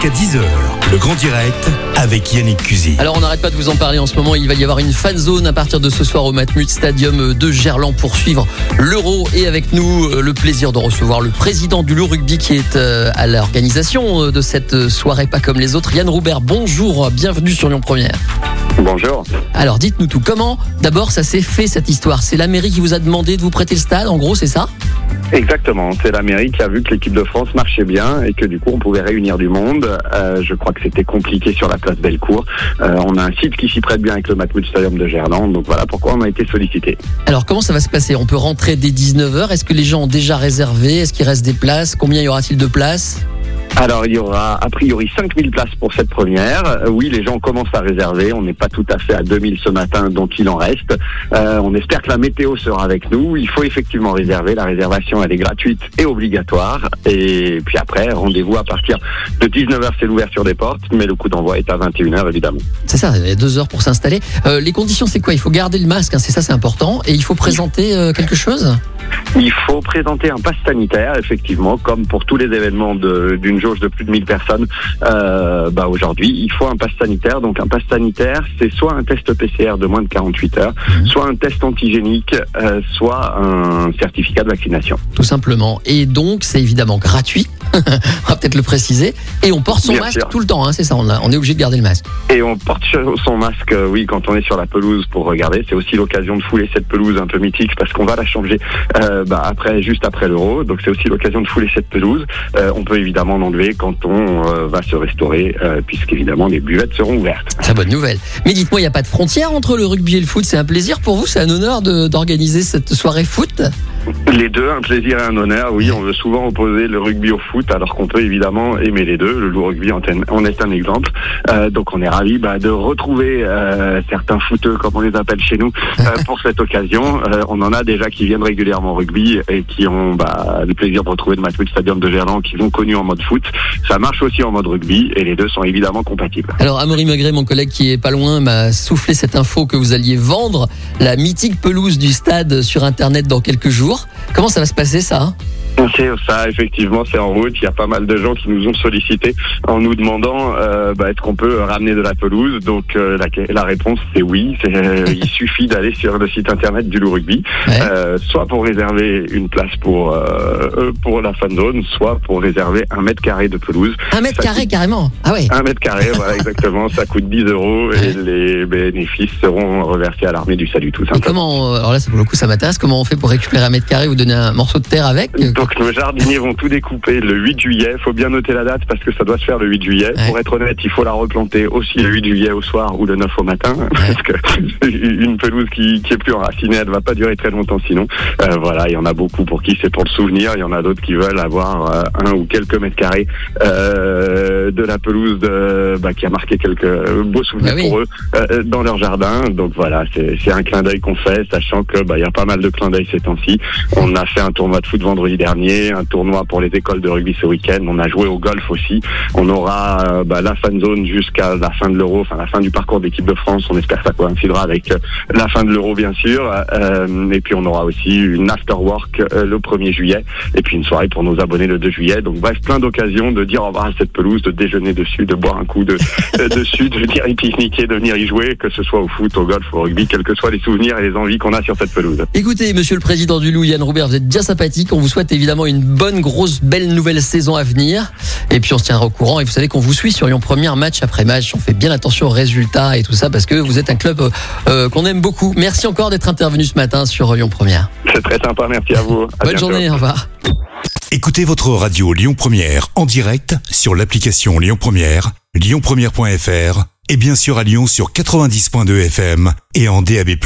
Jusqu'à 10h, le grand direct avec Yannick Cusy. Alors on n'arrête pas de vous en parler en ce moment, il va y avoir une fan zone à partir de ce soir au Matmut Stadium de Gerland pour suivre l'Euro et avec nous euh, le plaisir de recevoir le président du Loup Rugby qui est euh, à l'organisation euh, de cette soirée pas comme les autres, Yann Roubert. Bonjour, bienvenue sur Lyon Première. Bonjour. Alors dites-nous tout, comment d'abord ça s'est fait cette histoire? C'est la mairie qui vous a demandé de vous prêter le stade, en gros c'est ça? Exactement, c'est la mairie qui a vu que l'équipe de France marchait bien et que du coup on pouvait réunir du monde. Euh, je crois que c'était compliqué sur la place Bellecour. Euh, on a un site qui s'y prête bien avec le Matmut Stadium de Gerland, donc voilà pourquoi on a été sollicité. Alors comment ça va se passer? On peut rentrer dès 19h, est-ce que les gens ont déjà réservé? Est-ce qu'il reste des places? Combien y aura-t-il de places? Alors il y aura a priori 5000 places pour cette première. Euh, oui, les gens commencent à réserver. On n'est pas tout à fait à 2000 ce matin, donc il en reste. Euh, on espère que la météo sera avec nous. Il faut effectivement réserver. La réservation, elle est gratuite et obligatoire. Et puis après, rendez-vous à partir de 19h, c'est l'ouverture des portes, mais le coup d'envoi est à 21h évidemment. C'est ça, il y a deux heures pour s'installer. Euh, les conditions c'est quoi? Il faut garder le masque, hein, c'est ça c'est important. Et il faut présenter euh, quelque chose? Il faut présenter un pass sanitaire, effectivement, comme pour tous les événements de- jauge de plus de 1000 personnes. Euh, bah aujourd'hui, il faut un pass sanitaire. Donc un pass sanitaire, c'est soit un test PCR de moins de 48 heures, soit un test antigénique, euh, soit un certificat de vaccination. tout simplement. Et donc, c'est évidemment gratuit. on va peut-être le préciser. Et on porte son Bien masque sûr. tout le temps, hein, c'est ça. On, a- on est obligé de garder le masque. Et on porte son masque, euh, oui, quand on est sur la pelouse pour regarder. C'est aussi l'occasion de fouler cette pelouse un peu mythique parce qu'on va la changer euh, bah, après, juste après l'euro. Donc c'est aussi l'occasion de fouler cette pelouse. Euh, on peut évidemment l'enlever quand on euh, va se restaurer, puisqu'évidemment les buvettes seront ouvertes. C'est bonne nouvelle. Mais dites-moi, il n'y a pas de frontière entre le rugby et le foot? C'est un plaisir pour vous, c'est un honneur d'organiser cette soirée foot? Les deux, un plaisir et un honneur. Oui, on veut souvent opposer le rugby au foot, alors qu'on peut évidemment aimer les deux. Le loup rugby en est un exemple. Euh, donc on est ravis bah, de retrouver euh, certains footeux, comme on les appelle chez nous, euh, pour cette occasion. On en a déjà qui viennent régulièrement au rugby et qui ont bah, le plaisir de retrouver le Matmut Stadium de Gerland, qui l'ont connu en mode foot. Ça marche aussi en mode rugby et les deux sont évidemment compatibles. Alors, Amaury Magret, mon collègue qui est pas loin, m'a soufflé cette info que vous alliez vendre la mythique pelouse du stade sur Internet dans quelques jours. Comment ça va se passer, ça C'est ça, effectivement, c'est en route. Il y a pas mal de gens qui nous ont sollicité en nous demandant euh, bah, est-ce qu'on peut ramener de la pelouse? Donc euh, la, la réponse c'est oui. C'est, euh, il suffit d'aller sur le site internet du Loup Rugby, Ouais. euh, soit pour réserver une place pour euh, pour la fan zone, soit pour réserver un mètre carré de pelouse. Un mètre ça carré, coûte- carrément. Ah ouais. Un mètre carré, voilà exactement. Ça coûte 10 euros et les bénéfices seront reversés à l'armée du salut tout Et simplement. comment, alors là, pour le coup, ça m'intéresse. Comment on fait pour récupérer un mètre carré ou donner un morceau de terre avec Donc nos jardiniers vont tout découper le 8 juillet. Faut bien noter la date parce que ça doit se faire le 8 juillet. Ouais. Pour être honnête, il faut la replanter aussi le 8 juillet au soir ou le 9 au matin parce que une pelouse qui, qui est plus enracinée, elle va pas durer très longtemps sinon. Euh, voilà, il y en a beaucoup pour qui c'est pour le souvenir. Il y en a d'autres qui veulent avoir euh, un ou quelques mètres carrés euh, de la pelouse de, bah, qui a marqué quelques beaux souvenirs Bah oui. pour eux dans leur jardin. Donc voilà, c'est c'est un clin d'œil qu'on fait, sachant que bah, il y a pas mal de clins d'œil ces temps-ci. On a fait un tournoi de foot vendredi dernier, un tournoi pour les écoles de rugby ce week-end. On a joué au golf aussi. On aura euh, bah, la fan zone jusqu'à la fin de l'Euro, enfin la fin du parcours d'équipe de France. On espère que ça coïncidera avec euh, la fin de l'Euro bien sûr. Euh, et puis on aura aussi une after work euh, le 1er juillet. Et puis une soirée pour nos abonnés le 2 juillet. Donc bref, plein d'occasions de dire au revoir à cette pelouse, de déjeuner dessus, de boire un coup de, dessus, de venir y pique-niquer, de venir y jouer, que ce soit au foot, au golf, au rugby, quels que soient les souvenirs et les envies qu'on a sur cette pelouse. Écoutez, monsieur le président du Loup, Yann Roubert, vous êtes bien sympathique. On vous souhaite évidemment une bonne, grosse, belle nouvelle saison à venir. Et puis on se tiendra au courant. Et vous savez qu'on vous suit sur Lyon Première, match après match. On fait bien attention aux résultats et tout ça parce que vous êtes un club euh, euh, qu'on aime beaucoup. Merci encore d'être intervenu ce matin sur Lyon Première. C'est très sympa, merci à vous. À Bonne bientôt. journée, au revoir. Écoutez votre radio Lyon Première en direct sur l'application Lyon Première, lyonpremière.fr et bien sûr à Lyon sur 90.2 FM et en DAB+.